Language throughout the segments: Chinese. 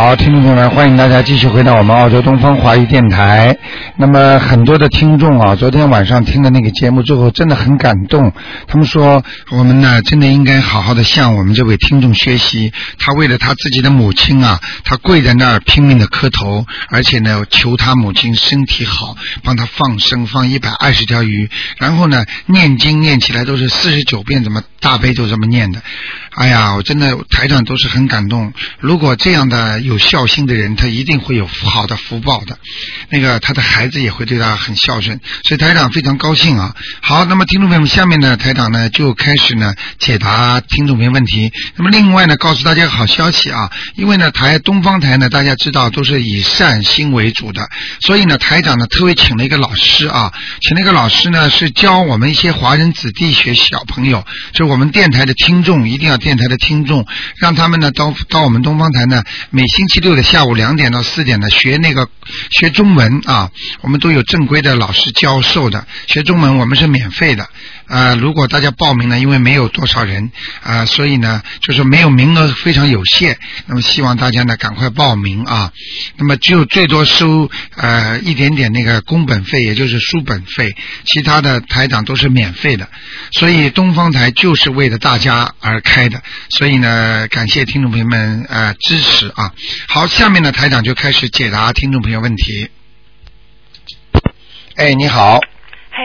好，听众朋友们，欢迎大家继续回到我们澳洲东方华语电台。那么很多的听众啊，昨天晚上听了那个节目之后，真的很感动。他们说，我们呢真的应该好好的向我们这位听众学习。他为了他自己的母亲啊，他跪在那儿拼命的磕头，而且呢求他母亲身体好，帮他放生放一百二十条鱼，然后呢念经念起来都是四十九遍，怎么大悲咒这么念的？哎呀，我真的台长都是很感动。如果这样的有孝心的人，他一定会有好的福报的。那个他的孩子也会对他很孝顺，所以台长非常高兴啊。好，那么听众朋友们，下面呢，台长呢就开始呢解答听众朋友问题。那么另外呢，告诉大家个好消息啊，因为呢台东方台呢，大家知道都是以善心为主的，所以呢台长呢特别请了一个老师啊，请了一个老师呢是教我们一些华人子弟学小朋友，就我们电台的听众一定要电台的听众，让他们呢到到我们东方台呢，每星期六的下午两点到四点呢学那个学中文啊，我们都有正规的老师教授的，学中文我们是免费的。啊，如果大家报名呢，因为没有多少人啊，所以呢就是没有名额非常有限，那么希望大家呢赶快报名啊。那么就最多收呃一点点那个工本费，也就是书本费，其他的台长都是免费的。所以东方台就是为了大家而开的，所以呢感谢听众朋友们呃支持啊。好，下面呢台长就开始解答听众朋友问题。哎，你好，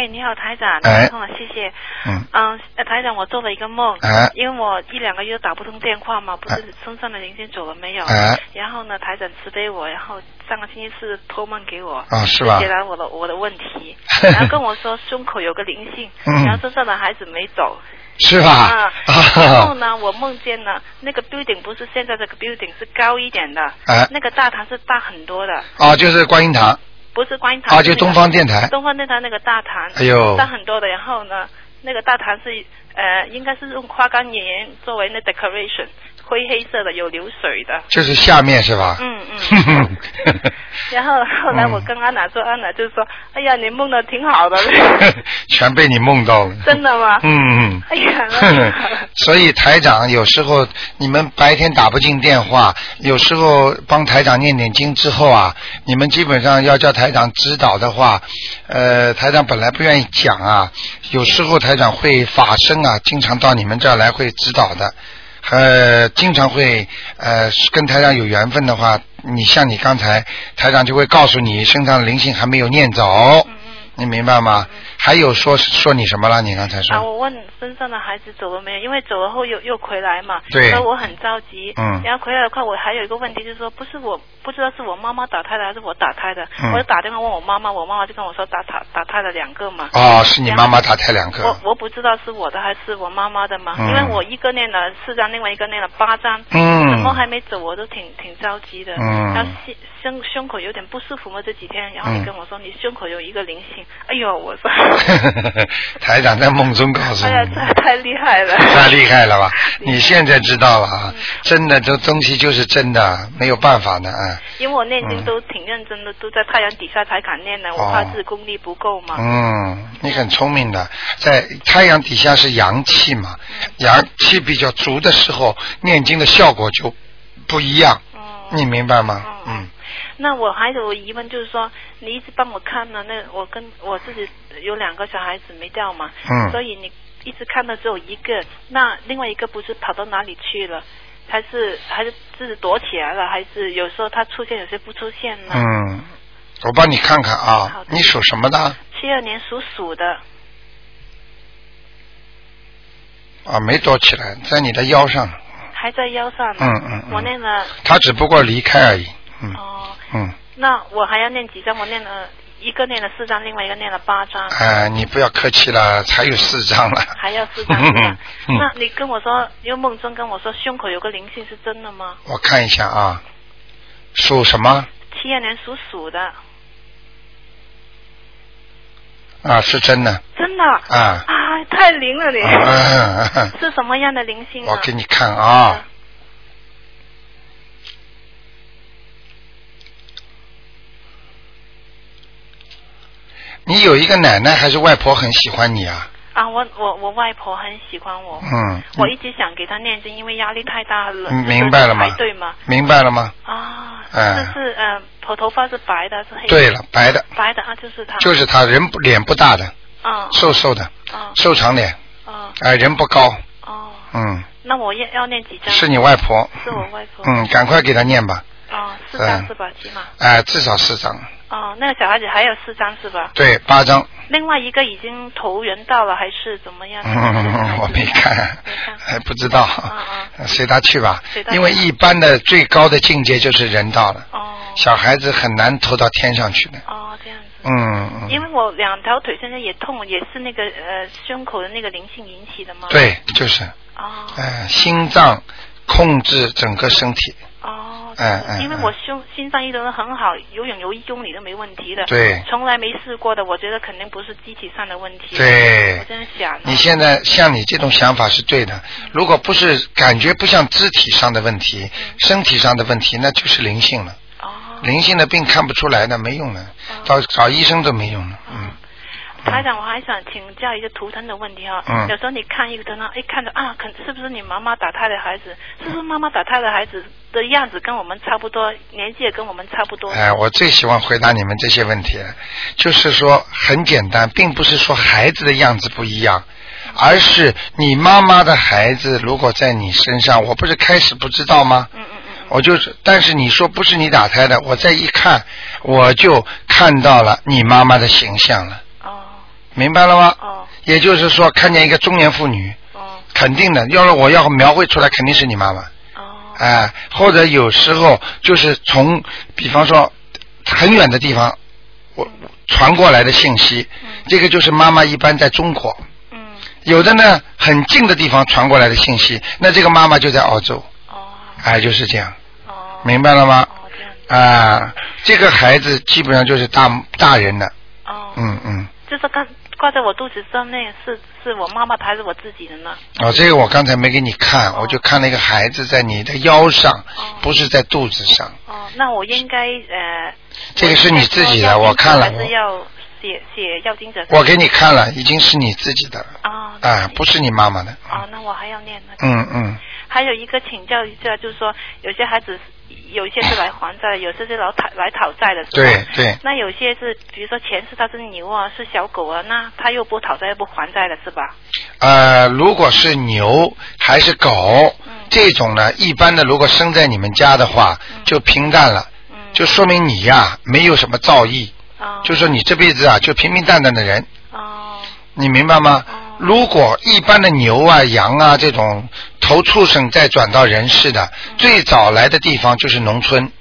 嘿，你好，台长，哎打通了，谢谢。嗯嗯，呃台长，我做了一个梦，哎因为我一两个月打不通电话嘛，不是身上的灵性走了没有？哎然后呢，台长慈悲我，然后上个星期四托梦给我，啊是吧解答我的我的问题，然后跟我说胸口有个灵性，嗯然后身上的孩子没走。是吧？啊，然后啊，呢，我梦见呢，那个 building 不是现在这个 building 是高一点的，哎那个大堂是大很多的，哦，就是观音堂不是观音堂，啊，就东方电台。东方电台那个大堂，哎呦大很多的。然后呢，那个大堂是呃，应该是用花岗岩作为那 decoration，灰黑色的，有流水的。就是下面是吧？嗯嗯。然后后来嗯我跟安娜说，安娜就说：“哎呀，你梦的挺好的。全被你梦到了。真的吗？嗯嗯。哎呀，所以台长有时候你们白天打不进电话，有时候帮台长念点经之后啊，你们基本上要叫台长指导的话，呃，台长本来不愿意讲啊，有时候台长会法身啊，经常到你们这儿来会指导的。呃，经常会呃跟台长有缘分的话，你像你刚才台长就会告诉你身上的灵性还没有念走，你明白吗？还有说说你什么了？你刚才说？啊，我问身上的孩子走了没有？因为走了后又又回来嘛，对所以我很着急。嗯然后回来的话，我还有一个问题，就是说，不是我不知道是我妈妈打胎的还是我打胎的，嗯我就打电话问我妈妈，我妈妈就跟我说打打打胎了两个嘛。哦，是你妈妈打胎两个。我我不知道是我的还是我妈妈的嘛，嗯因为我一个念了四张，另外一个念了八张，嗯怎么还没走，我都挺挺着急的。嗯然后心胸胸口有点不舒服嘛，这几天，然后嗯你跟我说你胸口有一个灵性，哎呦，我说，台长在梦中告诉你。哎呀，这，太太厉害了，太厉害了吧？你现在知道了啊？嗯，真的这东西就是真的，没有办法的啊。因为我念嗯经都挺认真的，都在太阳底下才敢念呢，我怕自己功力不够嘛。嗯，你很聪明的，在太阳底下是阳气嘛，嗯。阳气比较足的时候，念经的效果就不一样，嗯你明白吗？嗯。嗯，那我还有疑问，就是说你一直帮我看呢，那我跟我自己有两个小孩子没掉嘛，嗯所以你一直看到只有一个，那另外一个不是跑到哪里去了？还是还是自己躲起来了？还是有时候他出现，有些不出现呢？嗯，我帮你看看啊你属什么的？七二年属鼠的，啊，没躲起来，在你的腰上，还在腰上呢。嗯嗯嗯我那个他只不过离开而已。嗯哦，嗯，那我还要念几张？我念了一个念了四张，另外一个念了八张。哎，你不要客气了，才有四张了。还要四张？嗯那你跟我说，因为梦中跟我说胸口有个灵性，是真的吗？我看一下啊，属什么？七二年属鼠的，啊，是真的。真的啊啊，太灵了你！嗯嗯是什么样的灵性啊？我给你看啊，你有一个奶奶还是外婆很喜欢你啊？啊，我我我外婆很喜欢我，嗯，我一直想给她念经，因为压力太大了，嗯明白了吗对吗。明白了吗？啊，嗯这是呃，头头发是白的是黑的？对了，白的，白的啊，就是他。就是他人不脸不大的，啊。瘦瘦的，嗯。瘦长脸，啊哎，人不高，哦，嗯，那我要要念几张？是你外婆，是我外婆。嗯，赶快给她念吧，啊，四嗯张是吧？起码。哎，至少四张，哦，那个小孩子还有四张是吧？对，八张，另外一个已经投人到了，还是怎么样？嗯，我没看，还不知道，嗯随他去吧因为一般的最高的境界就是人道了，哦小孩子很难投到天上去的，哦，这样子。嗯嗯，因为我两条腿现在也痛，也是那个呃胸口的那个灵性引起的吗？。对，就是，哦呃，心脏控制整个身体，哦，嗯嗯因为我胸心脏一直都很好，游泳游一公里都没问题的。对从来没试过的，我觉得肯定不是机体上的问题。对我这样想。你现在像你这种想法是对的，如果不是感觉不像肢体上的问题，身体上的问题，那就是灵性了。哦。灵性的病看不出来的，没用的，找找医生都没用的。嗯，台长，我还想请教一个图腾的问题哈。嗯有时候你看一个图腾，一看着啊，可是不是你妈妈打胎的孩子？是不是妈妈打胎的孩子的样子跟我们差不多，年纪也跟我们差不多？哎，我最喜欢回答你们这些问题，就是说很简单，并不是说孩子的样子不一样，而是你妈妈的孩子如果在你身上，我不是开始不知道吗？嗯嗯嗯。我就是，但是你说不是你打胎的，我再一看，我就看到了你妈妈的形象了。哦。明白了吗？哦。也就是说，看见一个中年妇女。哦。肯定的，要是我要描绘出来，肯定是你妈妈。哦。哎，或者有时候就是从，比方说很远的地方，我传过来的信息，这个就是妈妈一般在中国。嗯。有的呢，很近的地方传过来的信息，那这个妈妈就在澳洲。哦。哎，就是这样。哦。明白了吗？哦，这样。啊，这个孩子基本上就是大大人了。哦。嗯嗯。就是刚挂在我肚子上那个是是我妈妈的还是我自己的呢？哦，这个我刚才没给你看，我就看那个孩子在你的腰上，不是在肚子上。哦，那我应该呃。这个是你自己的，我看了。还是要写写要经者。我给你看了，已经是你自己的了。哦。啊，不是你妈妈的。哦，那我还要念呢。嗯嗯。还有一个请教一下，就是说有些孩子有一些是来还债的，有些是来讨来讨债的，是吧？对对。那有些是，比如说钱是他是牛啊，是小狗啊，那他又不讨债又不还债了，是吧？呃，如果是牛还是狗，这种呢，一般的如果生在你们家的话，就平淡了，就说明你呀没有什么造诣，就说你这辈子啊就平平淡淡的人。你明白吗？如果一般的牛啊、羊啊这种投畜生再转到人世的，最早来的地方就是农村、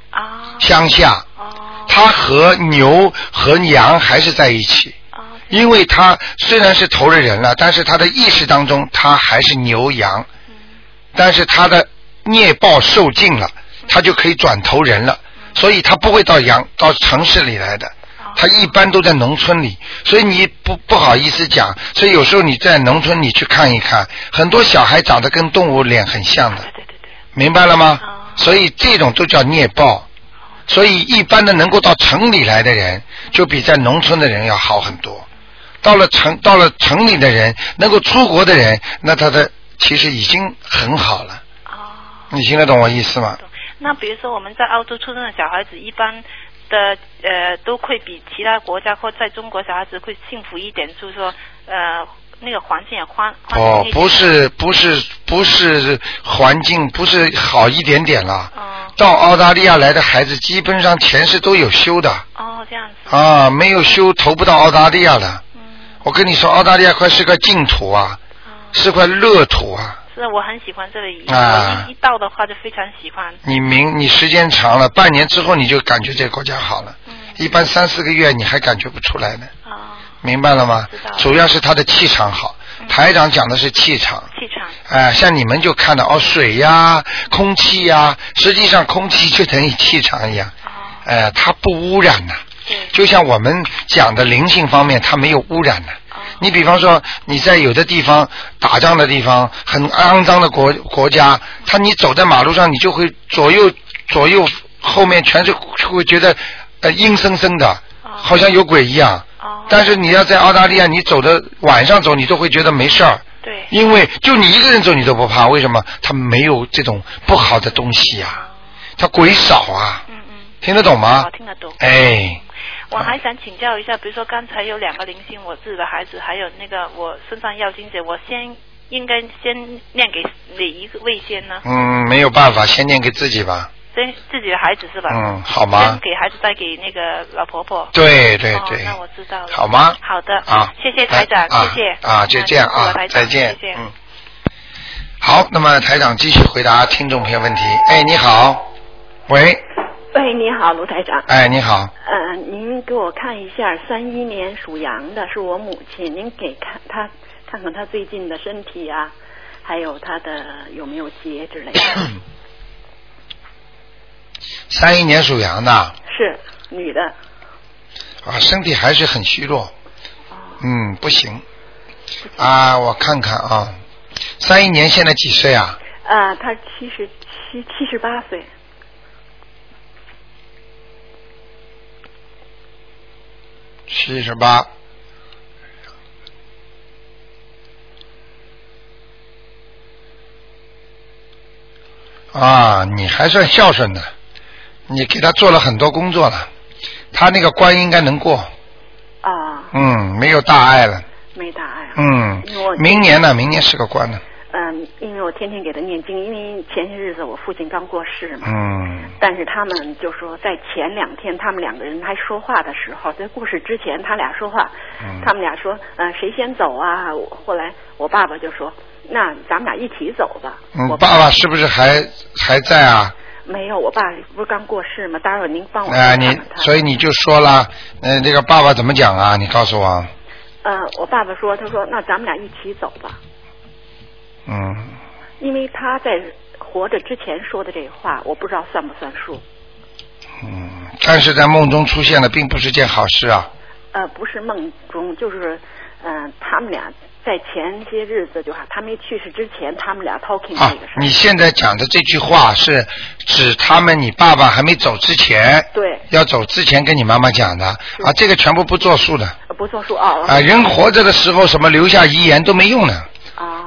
乡下，它和牛和羊还是在一起。因为他虽然是投了人了，但是他的意识当中他还是牛羊，但是他的孽报受尽了，他就可以转投人了，所以他不会到羊到城市里来的。他一般都在农村里，所以你不不好意思讲。所以有时候你在农村你去看一看，很多小孩长得跟动物脸很像的，明白了吗？所以这种都叫孽报。所以一般的能够到城里来的人，就比在农村的人要好很多。到了城到了城里的人，能够出国的人，那他的其实已经很好了。哦你听得懂我意思吗？那比如说我们在澳洲出生的小孩子，一般。的呃都会比其他国家或在中国小孩子会幸福一点，就是说呃那个环境也宽。哦，不是不是不是环境不是好一点点了。哦。到澳大利亚来的孩子基本上前世都有修的。哦，这样子。啊，没有修投不到澳大利亚的。嗯。我跟你说，澳大利亚快是个净土啊，是块乐土啊。是，我很喜欢这里。啊！我一一到的话就非常喜欢。你明，你时间长了，半年之后你就感觉这个国家好了。嗯。一般三四个月你还感觉不出来呢。啊。明白了吗？主要是他的气场好。台长讲的是气场。气场。哎，像你们就看到哦，水呀、空气呀，实际上空气就等于气场一样。哦。哎，它不污染呐。对。就像我们讲的灵性方面，它没有污染的。你比方说，你在有的地方打仗的地方，很肮脏的国国家，他你走在马路上，你就会左右左右后面全是会觉得呃阴森森的，好像有鬼一样。但是你要在澳大利亚，你走的晚上走，你都会觉得没事儿。对。因为就你一个人走，你都不怕，为什么？他没有这种不好的东西呀、他鬼少啊。嗯嗯。听得懂吗哦，？听得懂。哎，我还想请教一下，比如说刚才有两个灵性，我自己的孩子，还有那个我身上要金者，我先应该先念给哪一个位先呢？嗯，没有办法，先念给自己吧。先自己的孩子是吧？嗯，好吗先？给孩子，再给那个老婆婆。对对对，哦那我知道了。好吗？好的。啊，谢谢台长，啊谢谢。啊，就这样啊再见谢谢。嗯。好，那么台长继续回答听众朋友问题。哎，你好，喂，喂，你好，卢台长。哎，你好，呃，您给我看一下，三一年属羊的是我母亲，您给看她看看她最近的身体啊，还有她的有没有结之类的。三一年属羊的啊，是女的。啊身体还是很虚弱，哦，嗯，不行啊，我看看啊，三一年现在几岁啊？啊，她七十七七十八岁。七十八。啊，你还算孝顺的，你给他做了很多工作了，他那个关应该能过，啊，嗯，没有大碍了，没大碍啊。嗯明年呢，明年是个关呢，嗯，因为我天天给他念经，因为前些日子我父亲刚过世嘛。嗯，但是他们就说，在前两天他们两个人还说话的时候，在过世之前，他俩说话，嗯他们俩说，呃，谁先走啊？我后来我爸爸就说，那咱们俩一起走吧。嗯，我爸爸是不是还还在啊？没有，我爸不是刚过世吗？待会儿您帮我啊、你看看他。所以你就说了，嗯、这个爸爸怎么讲啊？你告诉我，呃，我爸爸说，他说那咱们俩一起走吧，嗯，因为他在活着之前说的这话，我不知道算不算数。嗯，但是在梦中出现了，并不是件好事啊。呃，不是梦中，就是，嗯、他们俩在前些日子，就哈，他没去世之前，他们俩 talking 啊这个事儿。你现在讲的这句话是指他们你爸爸还没走之前，对，要走之前跟你妈妈讲的啊，这个全部不作数的呃不作数哦。啊，人活着的时候什么留下遗言都没用的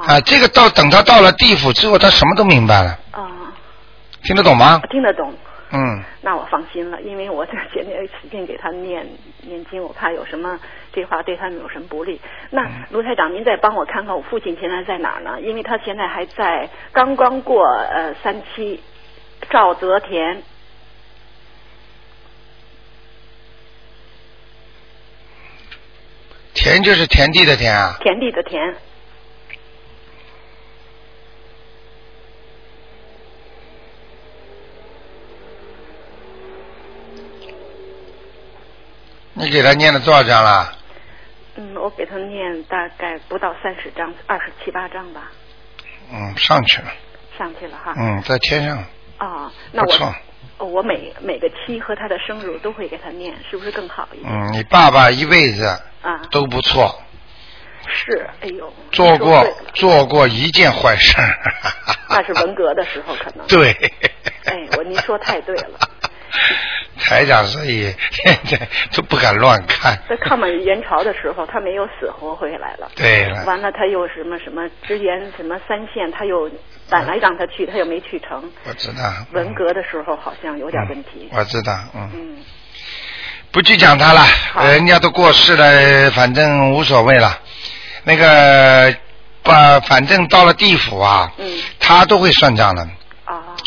啊啊，这个到等他到了地府之后，他什么都明白了，啊，听得懂吗？听得懂。嗯，那我放心了，因为我在前面使劲给他念念经，我怕有什么这话对他们有什么不利。那嗯卢台长，您再帮我看看我父亲现在在哪儿呢？因为他现在还在刚刚过呃三七，赵泽田。田就是田地的田啊，田地的田，你给他念了多少章了？嗯，我给他念大概不到三十章，二十七八章吧，嗯，上去了，上去了哈。嗯，在天上，哦，那不错我每每个期和他的生日都会给他念，是不是更好一点？嗯，你爸爸一辈子啊，都不错，是，哎呦，做过做过一件坏事。那是文革的时候可能。对。哎，我您说太对了。台长，所以现在都不敢乱看。在抗美援朝的时候，他没有死活回来了。对了，完了，他又什么什么支援什么三线，他又本来让他去，他又没去成。我知道。文革的时候好像有点问题。我知道，嗯，嗯，不去讲他了，人家都过世了，反正无所谓了。那个，把反正到了地府啊，嗯他都会算账的。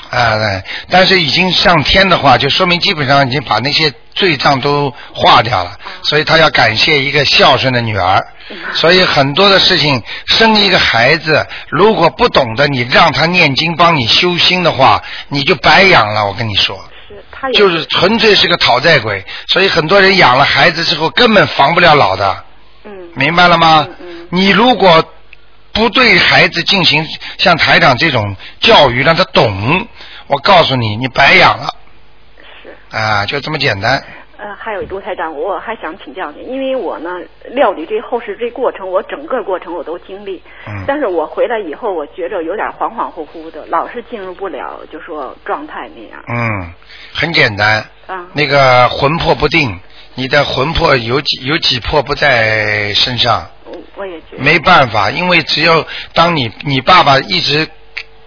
啊啊、对，但是已经上天的话，就说明基本上已经把那些罪障都化掉了，所以他要感谢一个孝顺的女儿。所以很多的事情，生一个孩子，如果不懂得你让他念经帮你修心的话，你就白养了。我跟你说，是，他也就是纯粹是个讨债鬼。所以很多人养了孩子之后根本防不了老的，嗯明白了吗？嗯嗯你如果不对孩子进行像台长这种教育，让他懂，我告诉你，你白养了是。啊，就这么简单。呃，还有卢台长，我还想请教您，因为我呢料理这后事这过程，我整个过程我都经历，嗯但是我回来以后，我觉着有点恍恍惚惚的，老是进入不了就说状态那样。嗯，很简单，啊，那个魂魄不定，你的魂魄有几有几魄不在身上，我我也觉得。没办法，因为只有当你你爸爸一直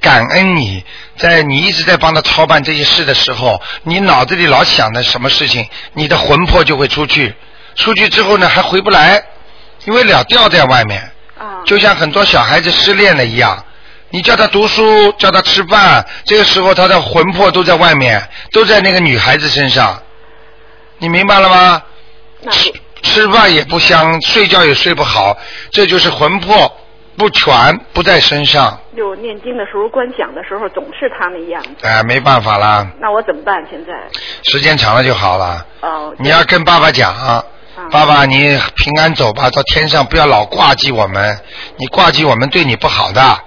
感恩你，在你一直在帮他操办这些事的时候，你脑子里老想的什么事情，你的魂魄就会出去，出去之后呢还回不来，因为了掉在外面，啊，就像很多小孩子失恋了一样。你叫他读书，叫他吃饭，这个时候他的魂魄都在外面，都在那个女孩子身上，你明白了吗？那吃吃饭也不香，睡觉也睡不好，这就是魂魄不全，不在身上。就念经的时候、观想的时候，总是他那样子。哎、没办法啦，那我怎么办？现在？时间长了就好了。哦，你要跟爸爸讲，爸爸你平安走吧，到天上不要老挂记我们，你挂记我们对你不好的，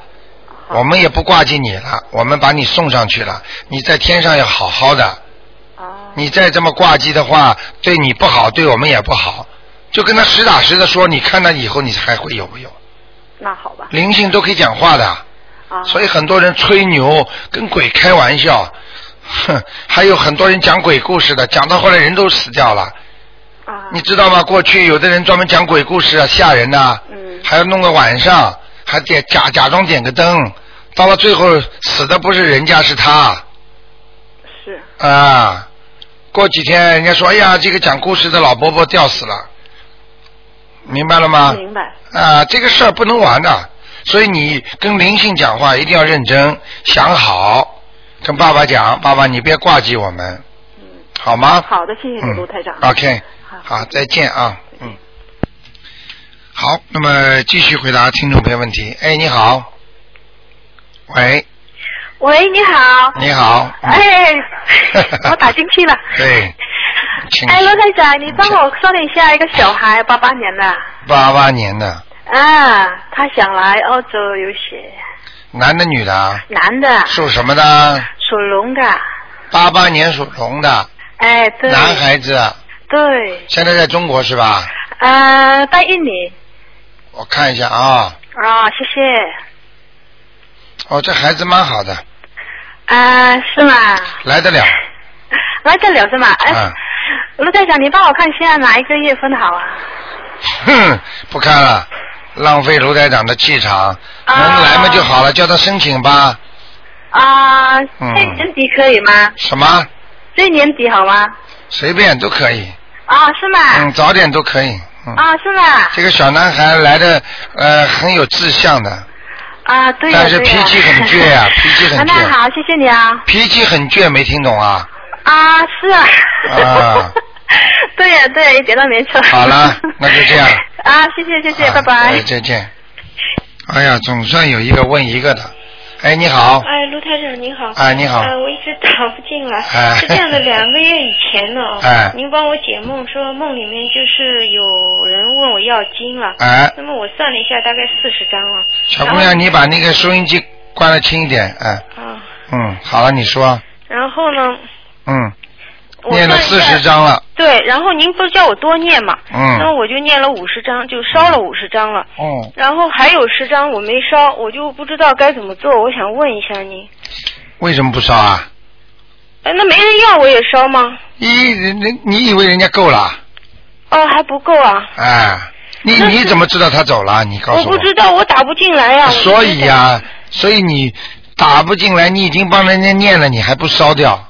我们也不挂记你了，我们把你送上去了，你在天上要好好的，哦，你再这么挂机的话，对你不好，对我们也不好，就跟他实打实的说，你看他以后你还会有没有？那好吧。灵性都可以讲话的，啊，所以很多人吹牛，跟鬼开玩笑，哼，还有很多人讲鬼故事的，讲到后来人都死掉了。啊，你知道吗？过去有的人专门讲鬼故事啊，吓人呐、嗯还要弄个晚上，还点假假装点个灯，到了最后死的不是人家是他是啊。过几天人家说，哎呀，这个讲故事的老伯伯吊死了，明白了吗？明白。啊，这个事儿不能玩的，所以你跟灵性讲话一定要认真想好，跟爸爸讲，爸爸你别挂记我们，嗯，好吗？好的，谢谢你，嗯卢台长。OK，好好，再见啊，嗯。好，那么继续回答听众朋友问题。哎，你好，喂，喂，你好。你好，嗯哎，我打进去了。对，请哎，罗台长，你帮我说一下一个小孩，八八年的，八八年的。啊，他想来澳洲游学，男的女的啊？男的，属什么的？属龙的，八八年属龙的。哎，对，男孩子，对，现在在中国是吧？呃，在印尼，我看一下啊，啊，谢谢，哦，这孩子蛮好的，啊，是吗？来得了。来得了是吗？哎，嗯，卢队长，你帮我看现在哪一个月份好啊？哼，不看了，浪费卢台长的气场，啊能来嘛就好了，叫他申请吧。啊，嗯这年底可以吗？什么？这年底好吗？随便都可以，啊，是吗？嗯，早点都可以。嗯，啊，是吗？这个小男孩来的呃很有志向的，啊，对呀、但是脾气很倔呀 脾气很倔好，谢谢你啊。脾气很倔，没听懂啊？啊，是啊。啊 对呀、对呀、一点都没错。好了那就这样。啊，谢谢谢谢，啊拜拜哎。再见。哎呀，总算有一个问一个的。哎，你好。哎，卢台长你好。哎你好呃，我一直打不进来。哎是这样的，两个月以前呢，哎您帮我解梦，说梦里面就是有人问我要经了。哎，那么我算了一下，大概四十张了。小姑娘，你把那个收音机关的轻一点，哎，啊，嗯，好了，你说，然后呢，嗯，我念了四十章了，对，然后您不是叫我多念嘛？嗯那我就念了五十张，就烧了五十张了。哦，然后还有十张我没烧，我就不知道该怎么做，我想问一下您。为什么不烧啊？哎，那没人要我也烧吗？咦，人人你以为人家够了？哦，还不够啊。哎，你你怎么知道他走了？你告诉我我不知道，我打不进来呀、我所以呀、所以你打不进来，你已经帮人家念了，你还不烧掉？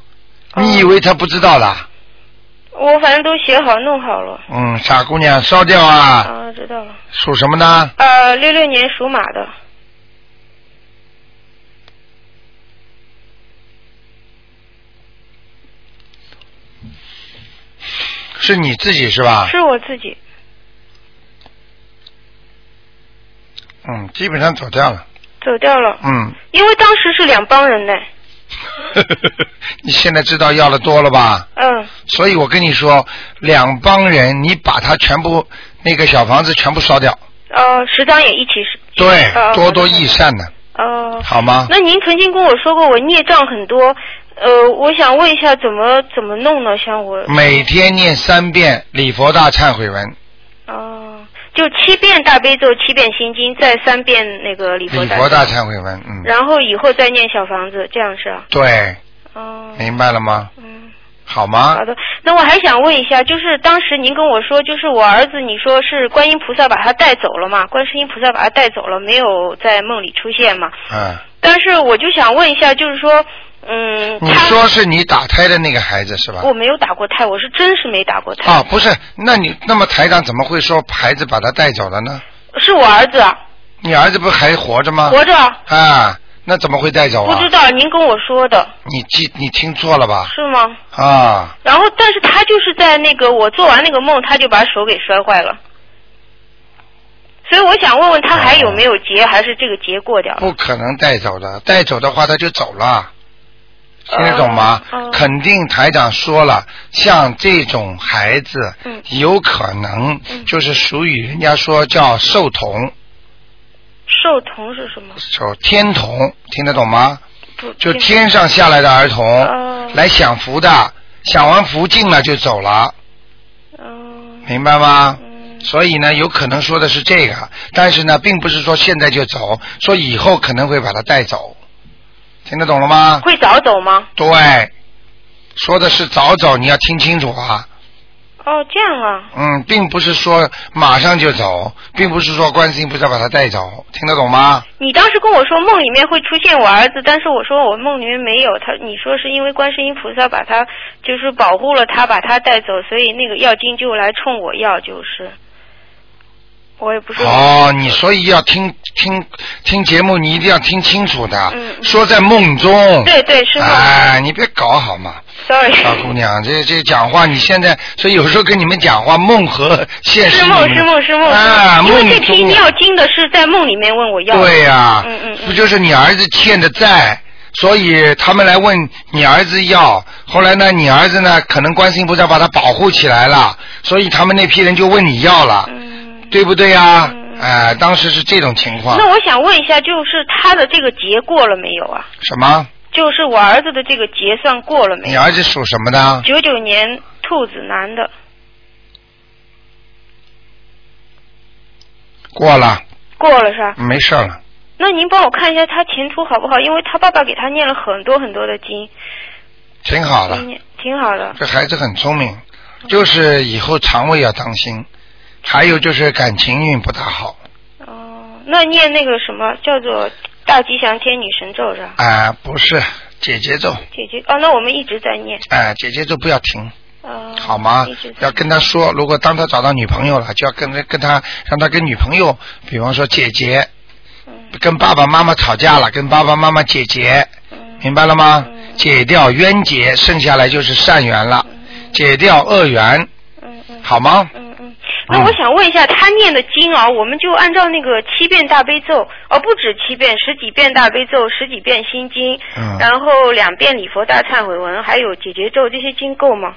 哦你以为他不知道啦？我反正都写好弄好了。嗯，傻姑娘，烧掉啊！啊，知道了。属什么呢？呃，六六年属马的。是你自己是吧？是我自己。嗯，基本上走掉了。走掉了。嗯，因为当时是两帮人呢。你现在知道要的多了吧？嗯。所以我跟你说，两帮人，你把他全部那个小房子全部烧掉，呃，十张也一起是。对，哦多多益善的，哦。好吗？那您曾经跟我说过我孽障很多，呃，我想问一下怎么怎么弄呢？像我。每天念三遍礼佛大忏悔文，哦，就七遍大悲咒，七遍心经，再三遍那个礼佛大。礼佛大忏悔文，嗯，然后以后再念小房子，这样是啊。对，哦。明白了吗？嗯。好吗好？的，那我还想问一下，就是当时您跟我说，就是我儿子，你说是观音菩萨把他带走了嘛？观世音菩萨把他带走了，没有在梦里出现嘛？嗯，但是我就想问一下，就是说，嗯，你说是你打胎的那个孩子是吧？我没有打过胎，我是真是没打过胎，啊，不是，那你那么台长怎么会说孩子把他带走了呢？是我儿子你儿子不还活着吗？活着，啊，那怎么会带走啊？不知道您跟我说的你记你听错了吧？是吗？啊，然后，但是他就是在那个我做完那个梦，他就把手给摔坏了。所以我想问问他还有没有结，还是这个结过掉了？不可能带走的，带走的话他就走了。听得懂吗？肯定台长说了，像这种孩子，嗯。有可能嗯。就是属于人家说叫寿童，寿童是什么？叫天童，听得懂吗？不，就天上下来的儿童、哦。来享福的，享完福尽了就走了，嗯明白吗？嗯。所以呢，有可能说的是这个，但是呢，并不是说现在就走，说以后可能会把他带走，听得懂了吗？会早走吗？对，说的是早走，你要听清楚啊。哦，这样啊。嗯，并不是说马上就走，并不是说观世音菩萨把他带走，听得懂吗？你当时跟我说梦里面会出现我儿子，但是我说我梦里面没有他。你说是因为观世音菩萨把他就是保护了他，把他带走，所以那个药精就来冲我要，就是。我也不是。哦，你所以要听听听节目，你一定要听清楚的。嗯说在梦中。对对是梦。哎，你别搞好吗？Sorry。小姑娘，这这讲话，你现在所以有时候跟你们讲话，梦和现实是梦是梦是梦，啊，因为梦中这批要经的是在梦里面问我要。对呀、嗯嗯嗯。不就是你儿子欠的债，所以他们来问你儿子要。后来呢，你儿子呢，可能观世音菩萨把他保护起来了，所以他们那批人就问你要了，嗯。对不对呀、嗯哎、当时是这种情况那。我想问一下，就是他的这个节过了没有啊？什么？就是我儿子的这个节算过了没有？你儿子属什么的？九九年兔子男的，过了，过了是吧？没事了。那您帮我看一下他前途好不好？因为他爸爸给他念了很多很多的经，挺好的，挺好的。这孩子很聪明，就是以后肠胃要当心，还有就是感情运不大好。哦，那念那个什么叫做大吉祥天女神咒是吧？啊、不是姐姐咒，姐姐哦，那我们一直在念。哎、姐姐咒不要停，哦。好吗要跟他说，如果当他找到女朋友了，就要跟他跟他让他跟女朋友，比方说姐姐，嗯跟爸爸妈妈吵架了，跟爸爸妈妈姐姐，嗯明白了吗？嗯解掉冤结，剩下来就是善缘了，嗯解掉恶缘，嗯嗯。好吗？那我想问一下，他念的经啊，我们就按照那个七遍大悲咒，哦，不止七遍，十几遍大悲咒，十几遍心经，嗯然后两遍礼佛大忏悔文，还有解结咒，这些经够吗？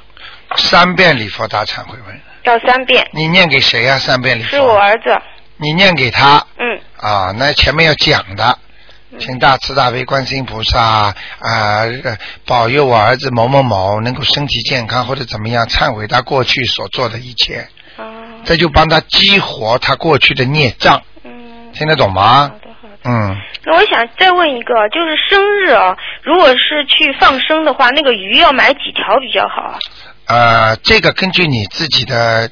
三遍礼佛大忏悔文，要三遍。你念给谁呀、三遍礼佛。是我儿子，你念给他嗯啊，那前面要讲的。请大慈大悲观世音菩萨啊、呃保佑我儿子某某某能够身体健康或者怎么样，忏悔他过去所做的一切，啊这就帮他激活他过去的孽障，嗯，听得懂好吗？的好的。嗯，那我想再问一个，就是生日啊，如果是去放生的话，那个鱼要买几条比较好啊？呃，这个根据你自己的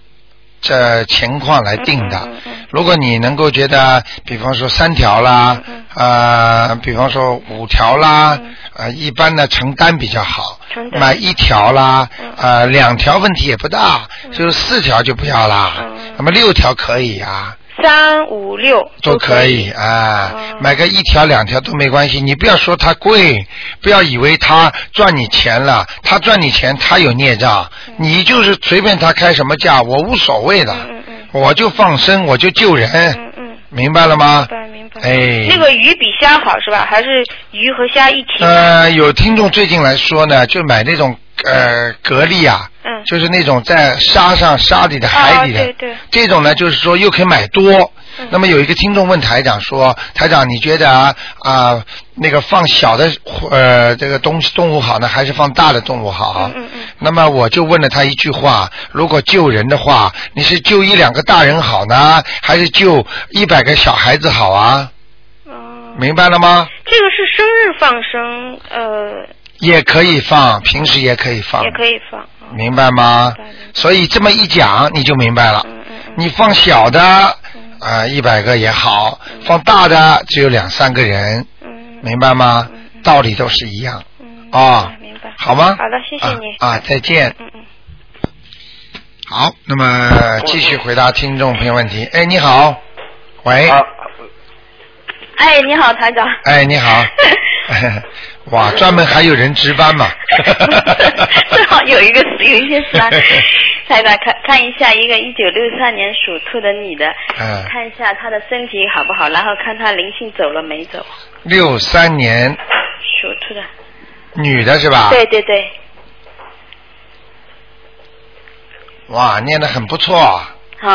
这情况来定的。如果你能够觉得，比方说三条啦，嗯呃，比方说五条啦，嗯。呃，一般的承担比较好买一条啦，嗯。呃，两条问题也不大，就是四条就不要啦，嗯。那么六条可以啊。三五六都可可以啊，哦买个一条两条都没关系。你不要说它贵，不要以为它赚你钱了，它赚你钱它有孽障，你就是随便它开什么价，我无所谓的，我就放生，我就救人，嗯嗯，明白了吗明？白明白。哎，那个鱼比虾好是吧？还是鱼和虾一起买？呃，有听众最近来说呢，就买那种呃蛤蜊啊，嗯就是那种在沙上沙里的海底的，啊对对这种呢，就是说又可以买多。嗯那么有一个听众问台长说：“台长，你觉得啊、啊那个放小的呃这个东西动物好呢，还是放大的动物好？”嗯嗯嗯那么我就问了他一句话：如果救人的话，你是救一两个大人好呢，还是救一百个小孩子好啊？哦，明白了吗？这个是生日放生，呃，也可以放，平时也可以放，也可以放。哦明白吗明白？所以这么一讲你就明白了。嗯嗯嗯。你放小的啊，一百个也好，放大的只有两三个人，嗯明白吗？道理都是一样。嗯，啊明白。好吗？好的，谢谢你。啊啊，再见。嗯嗯。好，那么继续回答听众朋友问题。哎，你好，喂，啊，哎，你好，台长。哎，你好，哇，专门还有人值班嘛？正好有一个有一些事啊，台长看看一下一个一九六三年属兔的女的，嗯。看一下她的身体好不好，然后看她灵性走了没走，六三年。属兔的。女的是吧？对对对，哇，念的很不错。好、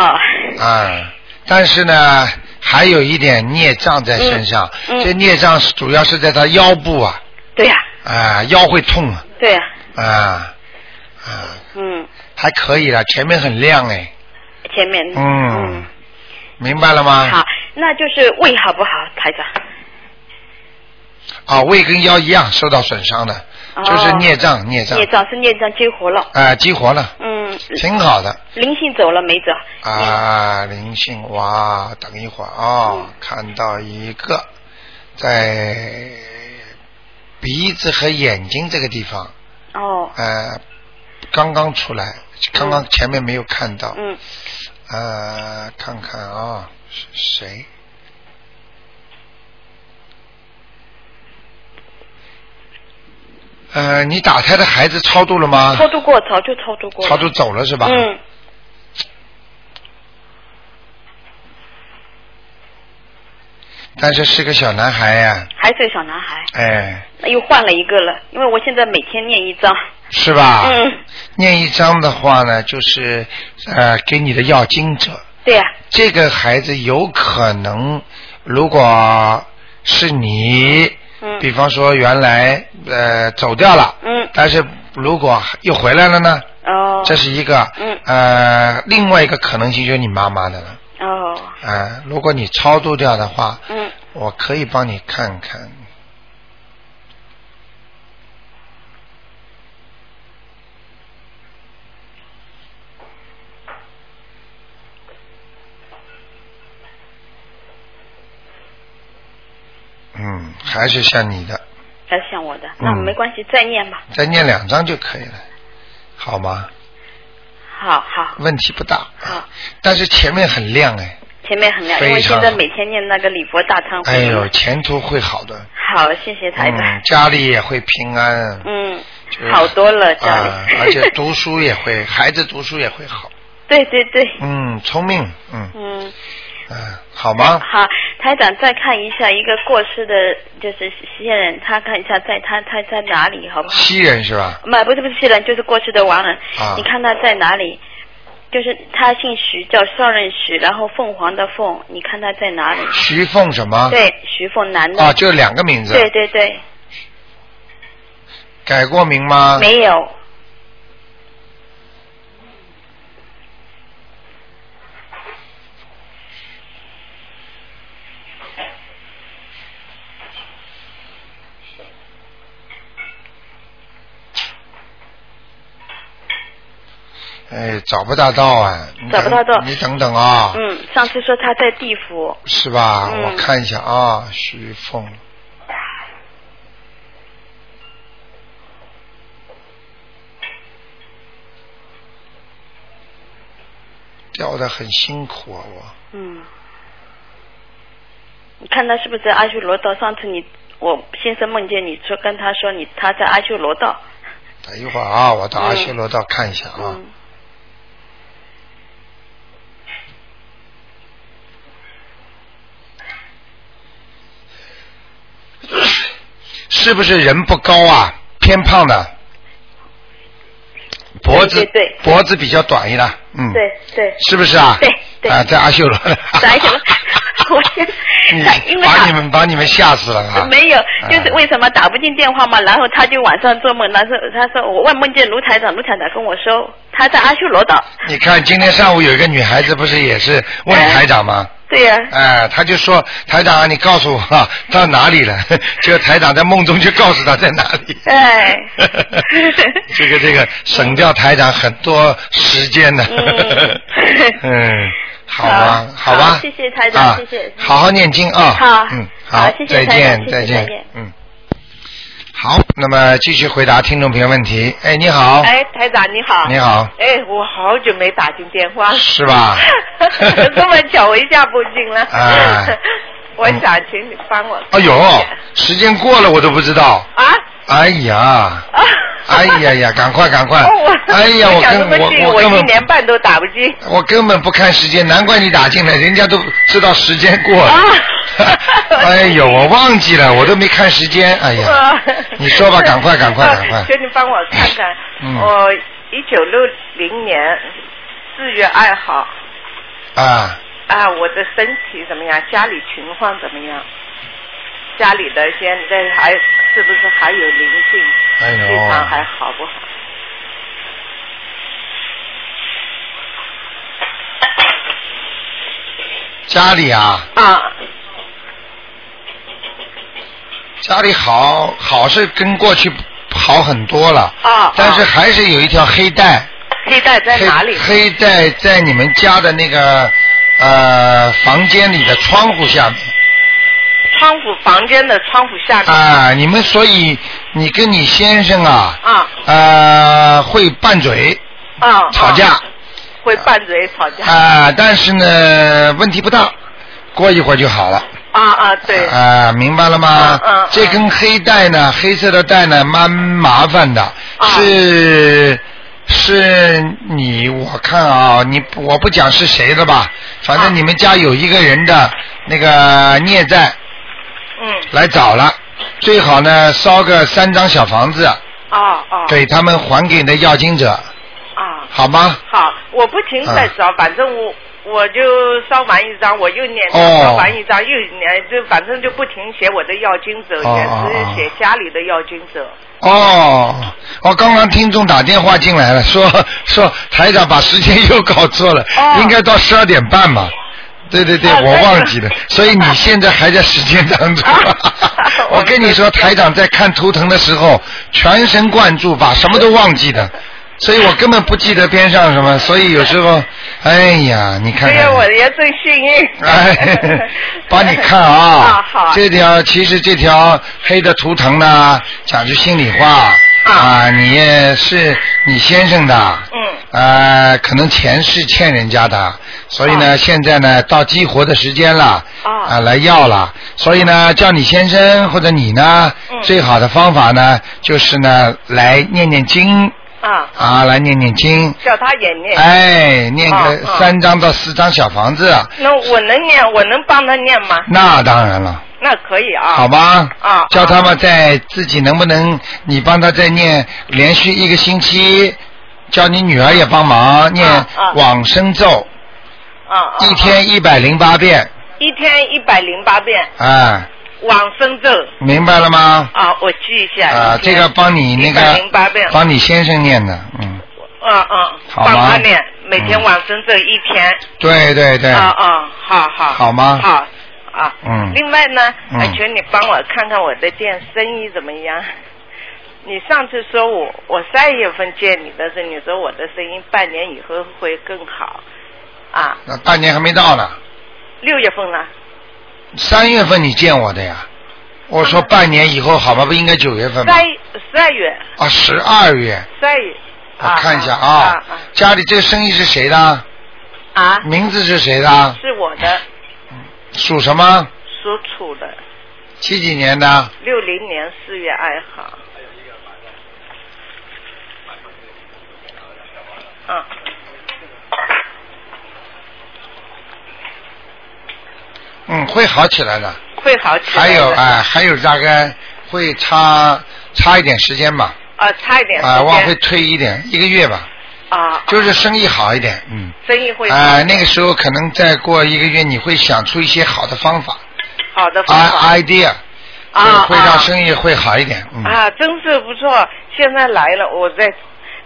啊，但是呢，还有一点孽障在身上，嗯嗯。这孽障是主要是在她腰部啊，对呀、啊，腰会痛啊，对呀、啊，啊，嗯，还可以了，前面很亮哎，前面。嗯，明白了吗？好，那就是胃好不好，台长？啊，胃跟腰一样受到损伤的，哦。就是孽障，孽障。孽，障是孽障激活了，啊，激活了，嗯，挺好的。灵性走了没走？啊，灵性哇！等一会儿啊、嗯。看到一个在鼻子和眼睛这个地方，哦，呃，刚刚出来，刚刚前面没有看到，嗯，呃，看看啊，是谁？呃，你打胎的孩子超度了吗？超度过，早就超度过了。超度走了是吧？嗯，但是是个小男孩呀、还是个小男孩，哎，那又换了一个了，因为我现在每天念一张。是吧？嗯，念一张的话呢，就是呃，给你的要经者，对呀、这个孩子有可能，如果是你，嗯。比方说原来呃走掉了，嗯，但是如果又回来了呢，哦，这是一个，嗯。呃，另外一个可能性就是你妈妈的了，哦，啊、如果你超度掉的话，嗯，我可以帮你看看。嗯，还是像你的，还是像我的，那嗯没关系，再念吧。再念两张就可以了，好吗？好好问题不大。好，但是前面很亮哎，前面很亮，因为现在每天念那个礼佛大忏悔。哎呦，前途会好的。好，谢谢台长嗯，。家里也会平安。嗯就是，好多了家里。啊，而且读书也会，孩子读书也会好。对对对。嗯，聪明，嗯嗯，嗯，好吗？好，台长再看一下一个过世的，就是西人，他看一下在他他在哪里，好不好？西人是吧？不，不是不是西人，就是过世的亡人。啊你看他在哪里？就是他姓徐，叫上任徐，然后凤凰的凤，你看他在哪里？徐凤什么？对，徐凤男的。啊，就两个名字。对对对，改过名吗？没有。哎，找不大到啊。找不大到你等等啊。嗯，上次说他在地府。是吧？嗯我看一下啊，徐凤。掉的很辛苦啊，我。嗯。你看他是不是在阿修罗道？上次你我先生梦见你说跟他说你他在阿修罗道。等一会儿啊，我到阿修罗道看一下啊。嗯。是不是人不高啊，偏胖的，脖子对脖子比较短一点，嗯，对对。是不是啊？对对啊，在阿修罗。在阿修罗 我先你他因为把你们把你们吓死了啊！没有，就是哎为什么打不进电话嘛？然后他就晚上做梦，然后他说我问梦见卢台长，卢台长跟我说他在阿修罗岛。你看今天上午有一个女孩子不是也是问台长吗？对呀、哎，他就说台长啊，你告诉我啊 到哪里了？这个台长在梦中就告诉他在哪里。哎 这个这个省掉台长很多时间呢。嗯嗯，好啊，好吧，谢谢台长，啊谢谢。好好念经啊。好嗯，好谢谢再见，再见，嗯。好，那么继续回答听众朋友问题。哎，你好，哎，台长你好。你。好，哎，我好久没打进电话了。是吧 这么巧，我一下不进了。哎 我想请你帮我。哎呦，时间过了我都不知道。啊。哎呀，啊。哎呀呀，赶快赶快！哎呀，我想根我我一我根本年半都打不进。我根本不看时间，难怪你打进来，人家都知道时间过了。啊 哎呦，我忘记了，我都没看时间。哎呀，你说吧，赶快赶快赶快啊。请你帮我看看，嗯我一九六零年四月二号啊，啊，我的身体怎么样？家里情况怎么样？家里的现在还是不是还有灵性？哎呦非常还好不好？家里啊，啊，家里好好是跟过去好很多了。啊但是还是有一条黑带。黑带在哪里？黑黑带在你们家的那个呃房间里的窗户下面窗户房间的窗户下面。啊，你们所以你跟你先生啊啊呃会拌嘴啊，吵架啊会拌嘴吵架。啊，但是呢问题不大，过一会儿就好了。啊啊，对。啊，明白了吗？嗯嗯这根黑带呢，黑色的带呢，蛮麻烦的，啊是是你我看啊，你我不讲是谁的吧，反啊正你们家有一个人的那个孽债嗯。来找了，最好呢烧个三张小房子，哦哦。给他们还给你的要经者，啊。好吗？好，我不停在烧，反正我我就烧完一张，我又念，哦烧完一张又念，就反正就不停写我的要经者，哦也哦哦是写家里的要经者。哦，我刚刚听众打电话进来了，说说台长把时间又搞错了，哦应该到十二点半嘛。对对对，我忘记了，所以你现在还在时间当中。我跟你说，台长在看图腾的时候全神贯注，把什么都忘记的，所以我根本不记得边上什么，所以有时候，哎呀，你看哎呀，看。我也真幸运。哎，帮你看啊啊，好，这条其实这条黑的图腾呢，讲句心里话。啊，你也是你先生的，嗯，啊，可能钱是欠人家的，所以呢，现在呢到激活的时间了，啊啊，来要了，所以呢，叫你先生或者你呢，嗯最好的方法呢，就是呢来念念经啊，啊，来念念经。叫他也念。哎，念啊个啊三张到四张小房子，那我能念，我能帮他念吗？那当然了。那可以啊。好吧？啊叫他们在自己能不能，你帮他再念连续一个星期，叫你女儿也帮忙念往生咒，一天一百零八遍，一天一百零八遍啊，往生咒明白了吗？啊，我记一下。啊，这个帮你那个零八遍。帮你先生念的，嗯，嗯嗯，好吗帮他念，每天嗯往生咒一天。对对对，啊啊，好好。好吗好啊。嗯另外呢，嗯呃求你帮我看看我的店生意怎么样。你上次说我我三月份见你的时候，你说我的生意半年以后会更好，啊，那半年还没到呢，六月份呢？三月份你见我的呀，我说半年以后好吧，不应该九月份吗三？十二月，啊，十二月，十二月。我看一下啊啊，家里这个生意是谁的？啊，名字是谁的？是我的，属什么？属鼠的，七几年的？六零年四月二号。嗯，嗯，会好起来的。会好起来。还有哎、还有大概会差差一点时间吧，啊，差一点时啊、间。往回推一点，一个月吧，啊，就是生意好一点，嗯。生意会好哎、那个时候可能再过一个月，你会想出一些好的方法好的方法。idea，啊会让啊生意会好一点，嗯。啊，真是不错！现在来了，我在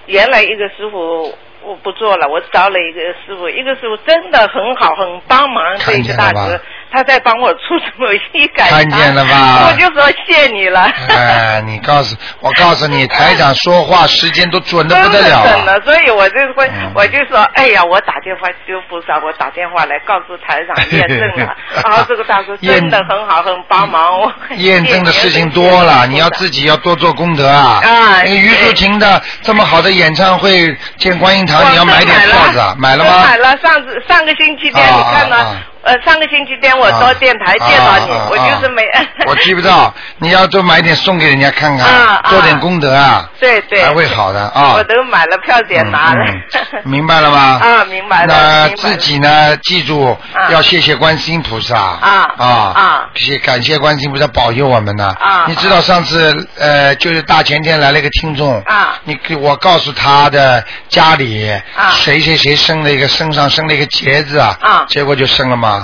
原来一个师傅我不做了，我找了一个师傅，一个师傅真的很好，很帮忙这个看见了吧大哥，他在帮我出主意改看见了吧？我就说谢你了。哎，你告诉我，告诉你，台长说话时间都准的不得了啊！真的真的，所以我就会，嗯。我就说，哎呀，我打电话修菩萨，我打电话来告诉台长验证了，然 后这个大叔真的很好，很帮忙，我验证的事情多了，你要自己要多做功德啊！啊那个虞书琴的这么好的演唱会，见观音堂，你要买点票子啊，买了吗？买了，上次上个星期天啊你看了啊啊，呃，上个星期天我到电台见到你啊啊啊，我就是没。我记不到，你要多买点送给人家看看，做点功德啊，对对。才会好的啊。我都买了票点拿了。嗯嗯明白了吗？啊，明白了。那自己呢，记住啊要谢谢观世音菩萨啊啊啊谢感谢观世音菩萨保佑我们呢。啊你知道上次呃，就是大前天来了一个听众啊你给我告诉他的家里啊谁谁谁生了一个身上生了一个结子啊，啊结果就生了吗？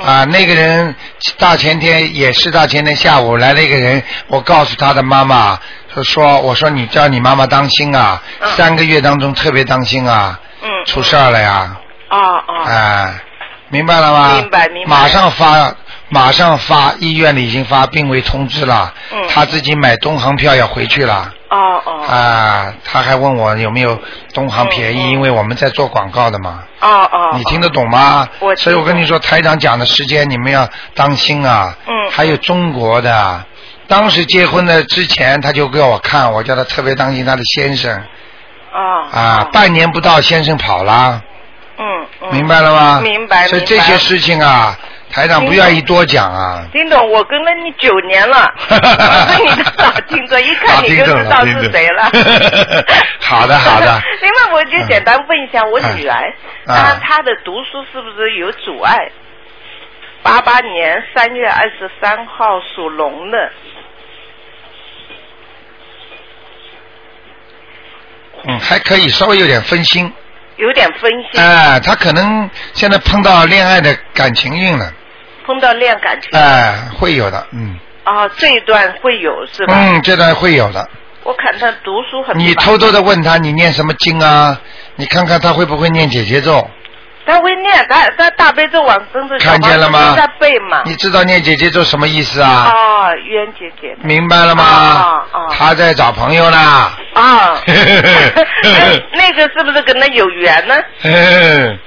啊，那个人大前天也是大前天下午来了一个人，我告诉他的妈妈说说，我说你叫你妈妈当心啊，嗯三个月当中特别当心啊，嗯。出事儿了呀，哦哦。哎，明白了吗？明白明白马上发，马上发，医院里已经发病危通知了，嗯他自己买东航票要回去了。哦哦。啊，他还问我有没有东航便宜，因为我们在做广告的嘛。哦哦。你听得懂吗？我所以我跟你说，台长讲的时间你们要当心啊。嗯还有中国的，当时结婚的之前他就给我看，我叫他特别当心他的先生哦。啊，哦半年不到先生跑了，嗯嗯。明白了吗？明白所以这些事情啊，台长不愿意多讲啊。丁总，我跟了你九年了，你的老听着，一看你就知道是谁了。好的好的另外，我就简单问一下我女儿，嗯她她的读书是不是有阻碍？八八年三月二十三号属龙的，嗯，还可以，稍微有点分心。有点分心，哎、他可能现在碰到恋爱的感情运了，碰到恋感情。哎、会有的，嗯。啊，这一段会有是吧？嗯，这段会有的。我看他读书很。你偷偷的问他，你念什么经啊？你看看他会不会念姐姐咒？他会念，他他大悲咒往生咒看见了吗在背嘛。你知道念姐姐咒什么意思啊？哦，冤姐姐。明白了吗？哦哦他在找朋友呢。啊，那 那个是不是跟他有缘呢？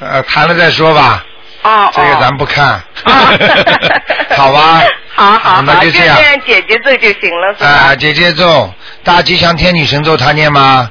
呃，谈了再说吧，哦这个咱不看，好吧？好好那就这样。念姐姐咒就行了，是吧？啊，姐姐咒、大吉祥天女神咒他念吗？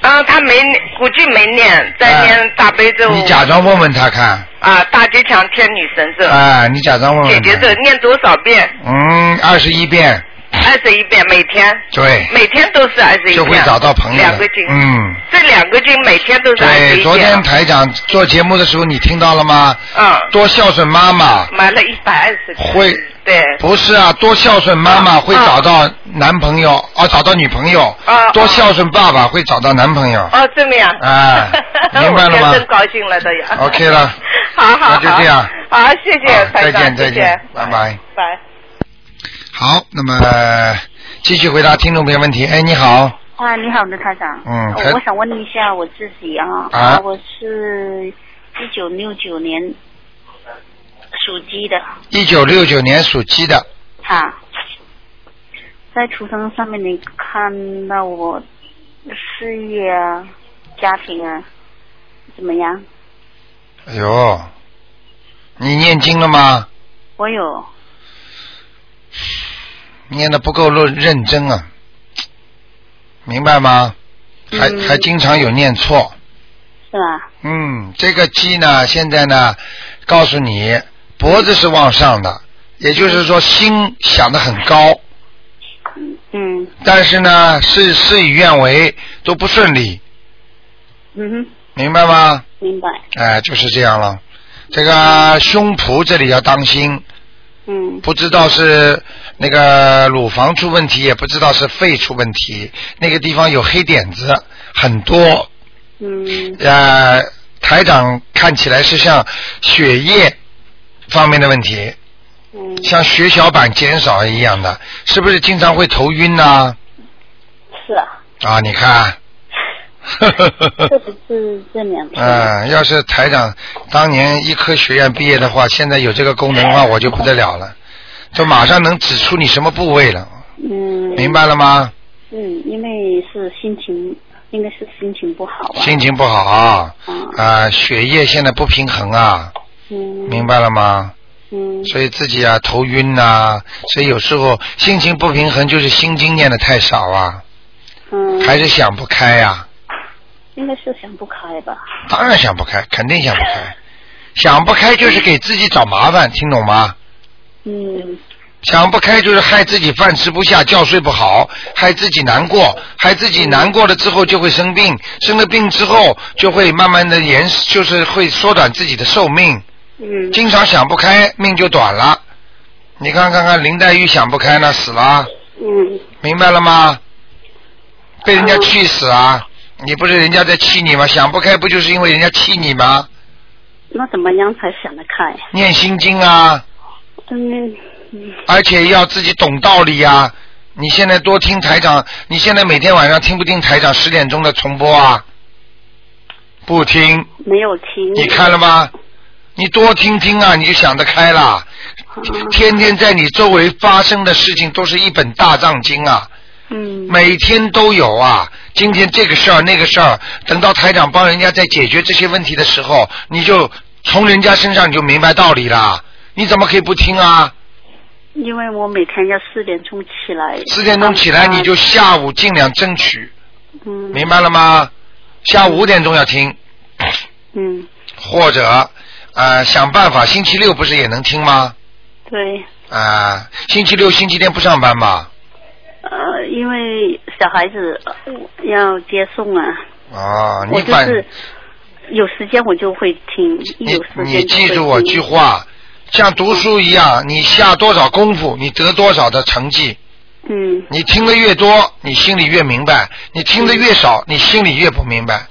啊，他没念，估计没念，在念大悲咒。啊你假装问问他看，啊，大吉祥天女神咒。啊，你假装问姐问他。姐咒念多少遍？嗯，二十一遍，二十一遍，每天。对，每天都是二十一遍。就会找到朋友。两个经。嗯。这两个经每天都是二十一对，昨天台长做节目的时候，你听到了吗？嗯。多孝顺妈妈，买了一百二十。会。对。不是啊，多孝顺妈妈会找到男朋友，哦，找到女朋友。啊多孝顺爸爸会找到男朋友。哦，这么样。啊 明白了吗我真高兴了，都要。OK 了。好好好。那就这样。好，谢谢好台长，再见再见，拜拜。拜。好，那么呃继续回答听众朋友问题。哎，你好，啊，你好，刘台长。嗯我想问一下我自己啊，啊我是一九六九年属鸡的，一九六九年属鸡的，啊，在图腾上面你看到我事业啊、家庭啊怎么样？哎呦，你念经了吗？我有念的不够认认真啊，明白吗？还、嗯还经常有念错。是吧？嗯，这个鸡呢，现在呢，告诉你，脖子是往上的，也就是说心想的很高，嗯但是呢，事事与愿违，都不顺利，嗯哼，明白吗？明白。哎，就是这样了。这个胸脯这里要当心，嗯不知道是那个乳房出问题，也不知道是肺出问题，那个地方有黑点子很多。嗯呃，台长看起来是像血液方面的问题，嗯，像血小板减少一样的，是不是经常会头晕呢、是啊。啊？你看，是这两天。嗯，要是台长当年医科学院毕业的话，现在有这个功能的话，我就不得了了，就马上能指出你什么部位了，嗯。明白了吗？嗯，因为是心情，应该是心情不好吧。心情不好啊，啊，血液现在不平衡啊，嗯。明白了吗？嗯。所以自己啊头晕呐、所以有时候心情不平衡，就是心经念的太少啊，嗯。还是想不开呀、应该是想不开吧。当然想不开，肯定想不开，想不开就是给自己找麻烦，听懂吗？嗯想不开就是害自己饭吃不下，觉睡不好，害自己难过，害自己难过了之后就会生病，生了病之后就会慢慢的延，就是会缩短自己的寿命。嗯。经常想不开，命就短了。你看看看林黛玉想不开呢，死了，嗯明白了吗？被人家气死啊！你不是人家在气你吗？想不开不就是因为人家气你吗？那怎么样才想得开？念心经啊，嗯嗯而且要自己懂道理呀、你现在多听台长，你现在每天晚上听不听台长十点钟的重播啊？不听，没有听。你看了吗？你多听听啊，你就想得开了。天天在你周围发生的事情都是一本大藏经啊，嗯每天都有啊。今天这个事儿那个事儿，等到台长帮人家在解决这些问题的时候，你就从人家身上你就明白道理了。你怎么可以不听啊？因为我每天要四点钟起来。四点钟起来，你就下午尽量争取，嗯明白了吗？下午五点钟要听，嗯或者呃想办法，星期六不是也能听吗？对啊、星期六、星期天不上班吧？呃，因为小孩子呃要接送啊，啊，你反、就是有时间我就会听，一你有时间你记住我句话，像读书一样，你下多少功夫，你得多少的成绩。嗯你听的越多，你心里越明白；你听的越少，你心里越不明白。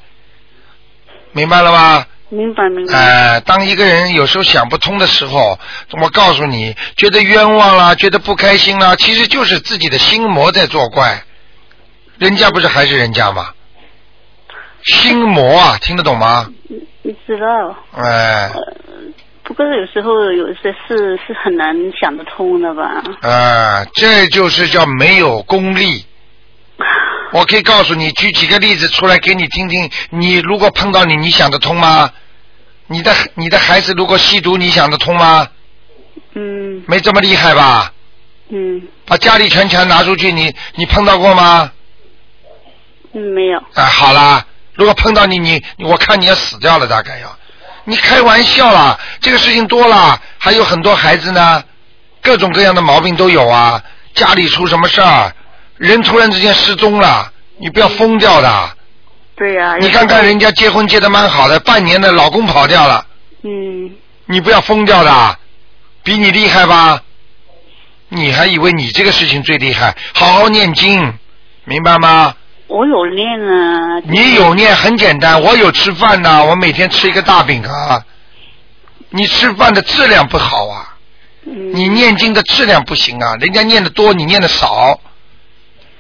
明白了吗？明白明白。呃，当一个人有时候想不通的时候，我告诉你，觉得冤枉啦，觉得不开心啦，其实就是自己的心魔在作怪。人家不是还是人家吗？心魔啊，听得懂吗？你知道，哎、不过有时候有些事是很难想得通的吧？啊，这就是叫没有功力。我可以告诉你，举几个例子出来给你听听。你如果碰到你，你想得通吗？你的你的孩子如果吸毒，你想得通吗？嗯没这么厉害吧？嗯把家里全钱拿出去，你你碰到过吗？嗯，没有。啊，好啦，如果碰到你，你我看你要死掉了，大概要。你开玩笑啦，这个事情多了，还有很多孩子呢，各种各样的毛病都有啊。家里出什么事儿，人突然之间失踪了，你不要疯掉的。对呀、你看看人家结婚结的蛮好的，半年的老公跑掉了，嗯你不要疯掉的，比你厉害吧？你还以为你这个事情最厉害？好好念经，明白吗？我有念啊。你有念很简单，我有吃饭呐，我每天吃一个大饼啊。你吃饭的质量不好啊，嗯你念经的质量不行啊，人家念的多，你念的少。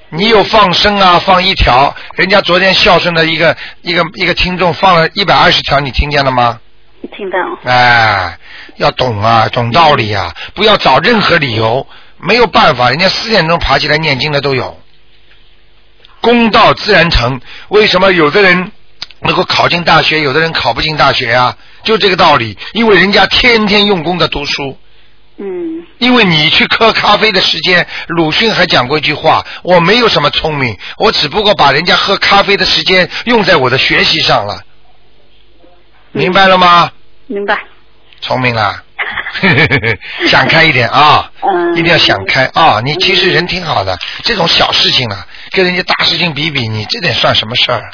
你有放生啊，放一条，人家昨天孝顺的一个一个一个听众放了一百二十条，你听见了吗？听到。哎，要懂啊，懂道理啊，不要找任何理由，没有办法，人家四点钟爬起来念经的都有。公道自然成，为什么有的人能够考进大学，有的人考不进大学啊？就这个道理，因为人家天天用功的读书。嗯因为你去喝咖啡的时间，鲁迅还讲过一句话：我没有什么聪明，我只不过把人家喝咖啡的时间用在我的学习上了。明白了吗？明白。聪明啦，想开一点啊，嗯一定要想开啊！你其实人挺好的，这种小事情啊，跟人家大事情比比，你这点算什么事儿？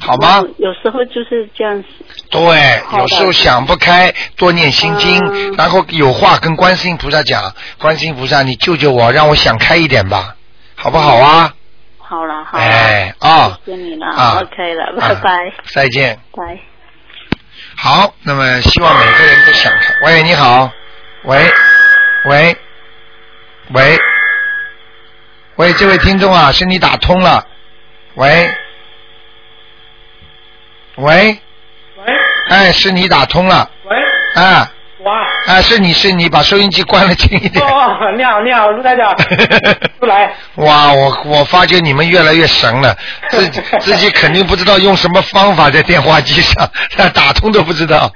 好吗？有有时候就是这样。对，有时候想不开，多念心经，嗯然后有话跟观世音菩萨讲，观世音菩萨，你救救我，让我想开一点吧，好不好啊？好了好了。哎啊谢谢你了、啊 o k 了，啊拜拜。再见。拜。好，那么希望每个人都想开。喂，你好，喂，喂，喂，喂，这位听众啊，是你打通了，喂，喂，喂。哎，是你打通了，喂，啊，哇，啊，是你是你，把收音机关了轻一点。哦，你好，你好，卢台长，出来，哇，我我发觉你们越来越神了，自己 自己肯定不知道用什么方法在电话机上 打通都不知道。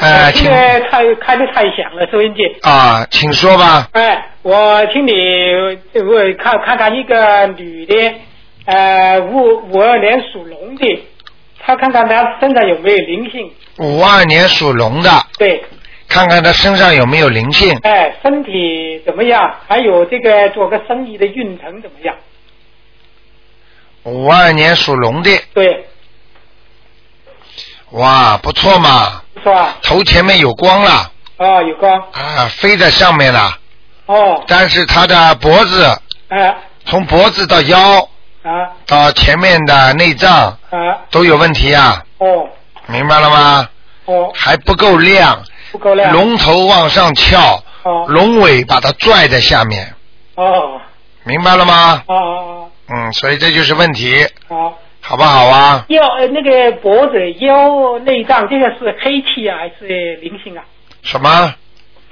哎，请。这个太开的太响了，收音机。啊，请说吧。哎，我请你我看看看一个女的，呃，五五二年属龙的，她看看她身上有没有灵性。五二年属龙的，对，看看她身上有没有灵性。哎，身体怎么样？还有这个做个生意的运程怎么样？五二年属龙的，对，哇，不错嘛，是吧？头前面有光了哦，有光。啊，飞在上面了，哦，但是他的脖子哎。从脖子到腰啊。到前面的内脏啊。都有问题啊，哦。明白了吗？哦，还不够亮，不够亮。龙头往上翘，哦。龙尾把它拽在下面，哦。明白了吗？哦哦嗯，所以这就是问题，哦。好不好啊？腰呃那个脖子腰内脏，这个是黑气啊还是灵性啊？什么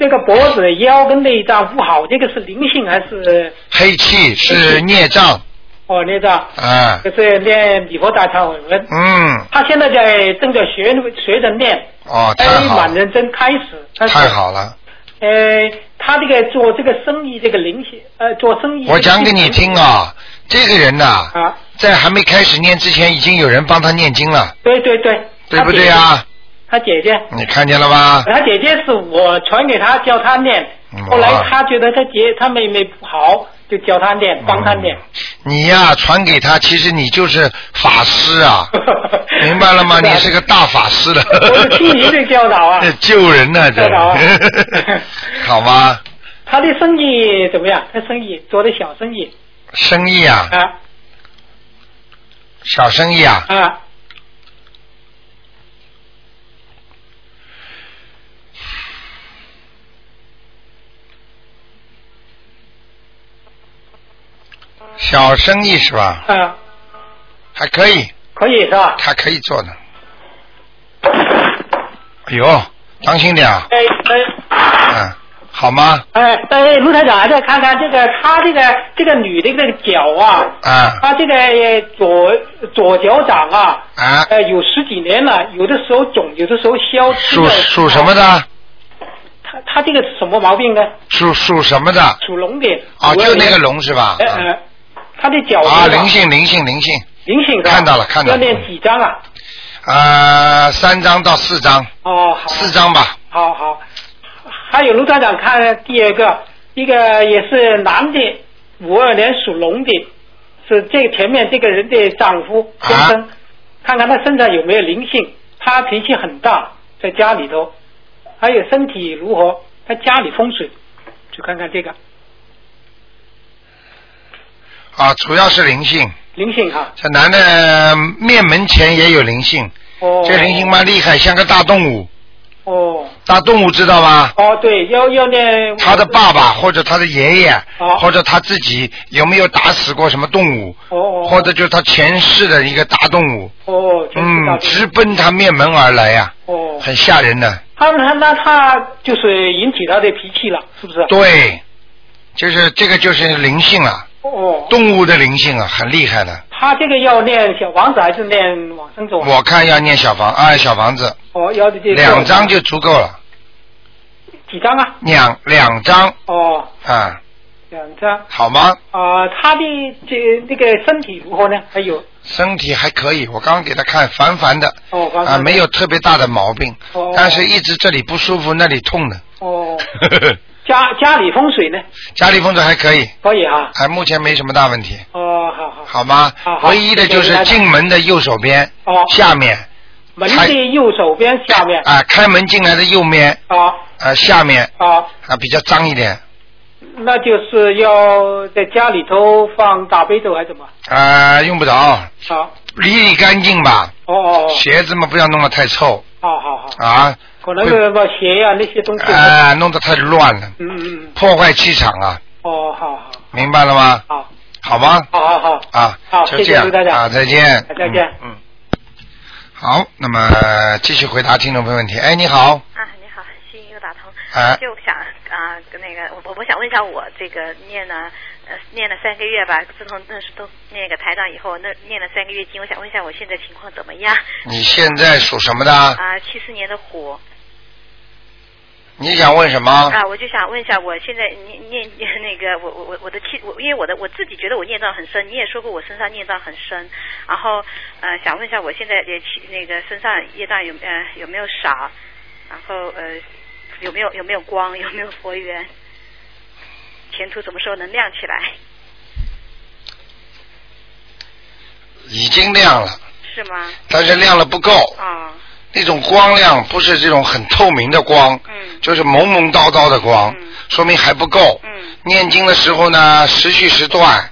这个脖子腰跟内脏不好，这个是灵性还是黑气是孽障哦孽障？啊？就是念礼佛大忏悔文。嗯，他现在在正在学学着念，哦，太哎，好了，蛮认真开始。太。好了。呃，他这个做这个生意，这个灵性，呃，做生意。我讲给你听啊，这个人呐、啊，在还没开始念之前，已经有人帮他念经了，对对对。对不对啊？他姐姐。你看见了吧？他姐姐是我传给他教他念，嗯后来他觉得他姐他妹妹不好，就教他念，帮他念。你呀、传给他，其实你就是法师啊，明白了吗？你是个大法师了。我是听您的教导啊。救人呢、这教导啊 好吗？他的生意怎么样？他生意做的小生意生意啊，啊小生意啊，啊小生意是吧？嗯，还可以，可以是吧？他可以做的。哎呦，当心点啊！哎哎嗯，好吗？哎哎，卢台长，再看看这个他这个这个女的这个脚啊，啊她这个呃左左脚掌啊，啊，呃有十几年了，有的时候肿，有的时候消。属属什么？的？他他这个是什么毛病呢？属属什么的？属龙的。啊，就那个龙。是吧？呃呃，他的脚啊，啊灵性灵性灵性，灵性看到了看到了要念几张啊？呃，三张到四张，哦，好。四张吧。好好。还有卢站长看第二个，一个也是男的，五二年属龙的，是这个前面这个人的丈夫先生，啊看看他身上有没有灵性。他脾气很大，在家里头，还有身体如何？他家里风水，去看看这个啊，主要是灵性。灵性啊。这男的面门前也有灵性，哦。这灵性蛮厉害，像个大动物。哦大动物知道吗？哦，对，要要念。他的爸爸或者他的爷爷，哦或者他自己有没有打死过什么动物，哦哦。或者就是他前世的一个大动物，哦，嗯，直奔他面门而来呀、哦。很吓人的。他他那他就是引起他的脾气了，是不是？对，就是这个就是灵性了，哦，动物的灵性啊，很厉害的。他这个要念小房子还是念往生咒？我看要念小房啊，小房子。哦，要的这两张就足够了，几张啊？两两张。哦，啊，两张。好吗？啊、他的这那个身体如何呢？还有？身体还可以，我刚刚给他看烦烦的。哦，刚啊，没有特别大的毛病，哦。但是一直这里不舒服，那里痛的。哦，家家里风水呢？家里风水还可以，可以啊。还目前没什么大问题，哦，好好。好吗？好？好。唯一的就是进门的右手边哦，下面。门的右手边下面。啊，开门进来的右面啊啊下面。啊，啊比较脏一点。那就是要在家里头放大悲咒还是什么？啊，用不着，好，理理干净吧。哦哦哦，鞋子嘛不要弄得太臭。好好好，啊，可能是把鞋呀、那些东西。啊弄得太乱了，嗯嗯嗯，破坏气场啊，哦，好好明白了吗？好，好吗？好好好，啊，好谢就这样谢卢台长啊，再见，再见嗯。嗯好，那么继续回答听众朋友问题。哎，你好，啊，你好，幸运又打通。啊就想啊，跟那个我我想问一下，我这个念了呃念了三个月吧，自从认识都那个台长以后，那念了三个月经，我想问一下我现在情况怎么样？你现在属什么的？啊，七四年的虎。你想问什么？啊，我就想问一下，我现在念念念 那个我我我我的气，我因为我的我自己觉得我念障很深，你也说过我身上念障很深，然后呃想问一下我现在也气那个身上业障有呃有没有少，然后呃有没有有没有光，有没有佛缘，前途什么时候能亮起来？已经亮了，是吗？但是亮了不够。啊、那种光亮不是这种很透明的光，嗯就是蒙蒙叨叨的光，说明还不够。嗯念经的时候呢，时续时断，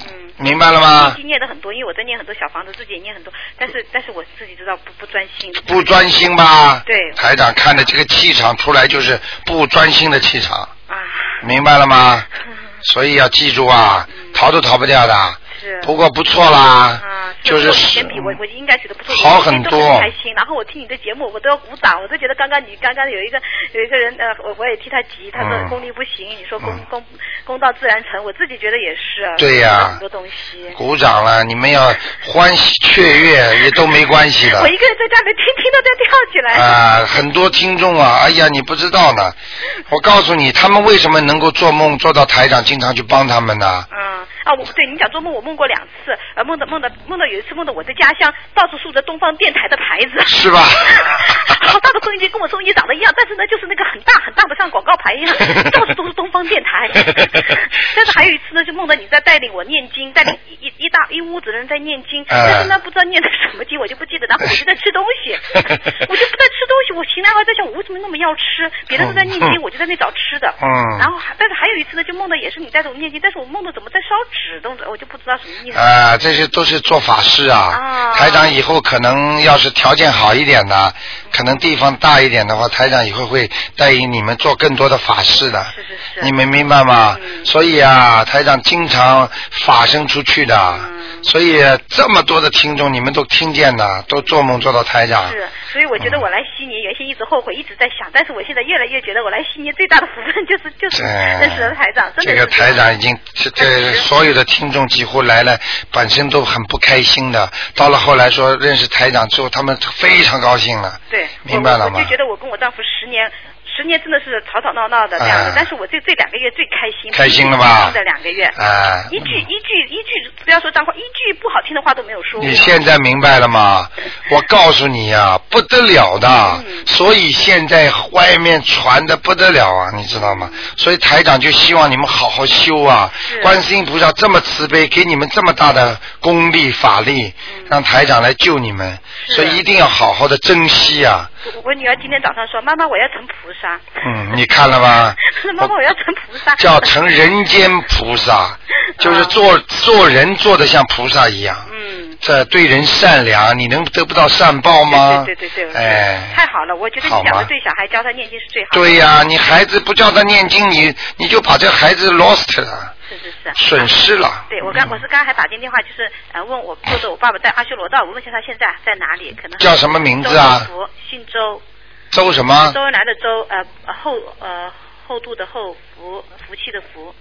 嗯。明白了吗念的很多，因为我在念很多小房子，自己也念很多，但是但是我自己知道不不专心。不专心吧？对台长看的这个气场出来就是不专心的气场，啊，明白了吗？所以要记住啊，逃都逃不掉的。嗯是。不过不错啦，啊，就是跟我以前比我我应该觉得不错，好很多很开心。然后我听你的节目，我都要鼓掌，我都觉得刚刚你刚刚有一个有一个人呃，我我也替他急，他说嗯功力不行，你说功功功到自然成，我自己觉得也是。对呀很多东西。鼓掌了，你们要欢喜 雀跃也都没关系的我。一个人在家里听，听到在跳起来。啊，很多听众啊，哎呀，你不知道呢。我告诉你，他们为什么能够做梦做到台长经常去帮他们呢？嗯啊，我对你讲做梦，我梦过两次，呃，梦的梦的梦到有一次梦到我的家乡到处竖着东方电台的牌子，是吧？好大的收音机，跟我收音机长得一样，但是呢，就是那个很大很大的像广告牌一样，到处都是东方电台。但是还有一次呢，就梦到你在带领我念经，带领一一一大一屋子人在念经，哎但是呢不知道念的什么经，我就不记得，然后我就在吃东西，我就不在吃东西，我醒来后在想我为什么那么要吃，别人都在念经，我就在那找吃的。嗯然后还但是还有一次呢，就梦到也是你带着我念经，但是我梦到怎么在烧纸东西，我就不知道什么意思。啊，这些都是做法事啊。啊台长以后可能要是条件好一点的，可能地方大一点的话，台长以后会带领你们做更多的法事的。是是是。你们明白吗？嗯所以啊，台长经常法身出去的，嗯所以这么多的听众你们都听见的，都做梦做到台长。是，所以我觉得我来悉尼，原先一直后悔，一直在想，但是我现在越来越觉得我来悉尼最大的福分 就是就是哎认识了台长，真的这个台长已经这这所有的听众几乎来了，本身都很不开心的，到了后来说认识台长之后，他们非常高兴了。对，明白了吗我我就觉得我跟我丈夫十年。十年真的是吵吵闹闹的这样的，哎但是我这这两个月最开心，开心了吧？这两个月，哎一句一句一句，不要说脏话，一句不好听的话都没有说。你现在明白了吗？我告诉你呀、不得了的，嗯。所以现在外面传的不得了啊，你知道吗？所以台长就希望你们好好修啊。观世音菩萨这么慈悲，给你们这么大的功力法力，让台长来救你们，所以一定要好好的珍惜啊。我我女儿今天早上说：“妈妈，我要成菩萨。”嗯，你看了吗？妈妈，我要成菩萨。叫成人间菩萨，就是做做人做的像菩萨一样。嗯。这对人善良，你能得不到善报吗？对对对对，哎，太好了！我觉得你讲的对小孩教他念经是最好的。对呀、你孩子不教他念经，你你就把这孩子 lost 了，是是是。损失了。对，我刚我是刚才还打进电话，就是呃问我做的我爸爸在阿修罗道，我问一下他现在在哪里？可能叫什么名字啊周福，姓周，周什么？周恩来的周，呃呃厚呃厚度的厚，福福气的福。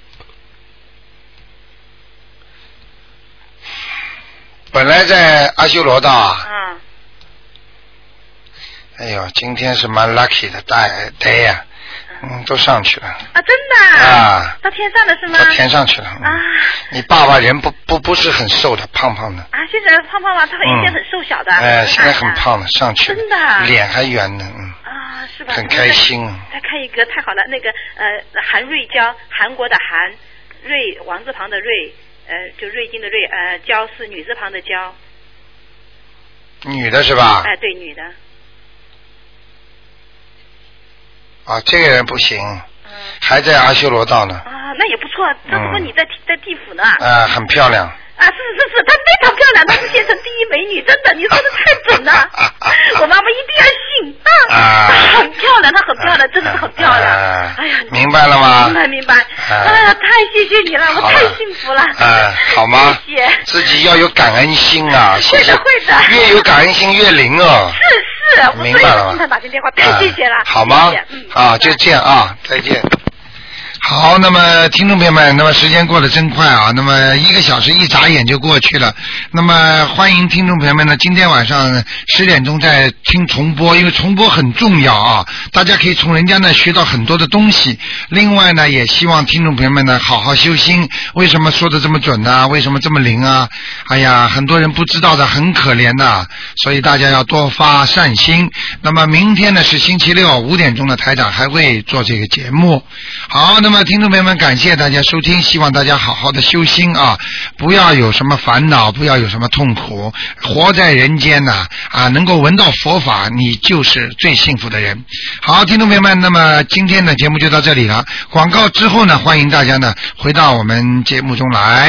本来在阿修罗道啊，嗯，哎呦，今天是蛮 lucky 的大 day 呀、嗯，都上去了，啊，真的啊到天上了是吗？到天上去了。嗯啊你爸爸人不不不是很瘦的，胖胖的。啊！现在胖胖了，他以前很瘦小的。哎，现在很胖了，上去了，真的啊脸还圆呢，嗯，啊，是吧？很开心。再看一个，太好了，那个呃，韩瑞娇，韩国的韩，瑞王字旁的瑞，呃，就瑞金的瑞，呃，娇是女字旁的娇，女的是吧？哎、对，女的，啊，这个人不行，还在阿修罗道呢，啊，那也不错，这不过嗯你在在地府呢。啊，很漂亮。啊，是是是，她非常漂亮，她是县城第一美女，真的，你说的太准了，我妈妈一定要信啊，啊她很漂亮，她很漂亮，真的是很漂亮，啊哎呀，明白了吗明白明白，哎呀，太谢谢你了，我太幸福了。哎，好吗？谢谢。自己要有感恩心啊，谢谢会的会的越有感恩心越灵哦。是是，我明白了吗打进电话，太谢谢了。哎好吗嗯？啊，就这样啊，再见。好，那么听众朋友们，那么时间过得真快啊，那么一个小时一眨眼就过去了。那么欢迎听众朋友们呢，今天晚上十点钟再听重播，因为重播很重要啊，大家可以从人家那学到很多的东西。另外呢，也希望听众朋友们呢好好修心。为什么说的这么准呢、为什么这么灵啊？哎呀，很多人不知道的，很可怜的，所以大家要多发善心。那么明天呢是星期六五点钟的台长还会做这个节目。好，那么么听众朋友们，感谢大家收听，希望大家好好的修心啊，不要有什么烦恼，不要有什么痛苦，活在人间呐啊能够闻到佛法，你就是最幸福的人。好，听众朋友们，那么今天的节目就到这里了。广告之后呢，欢迎大家呢回到我们节目中来。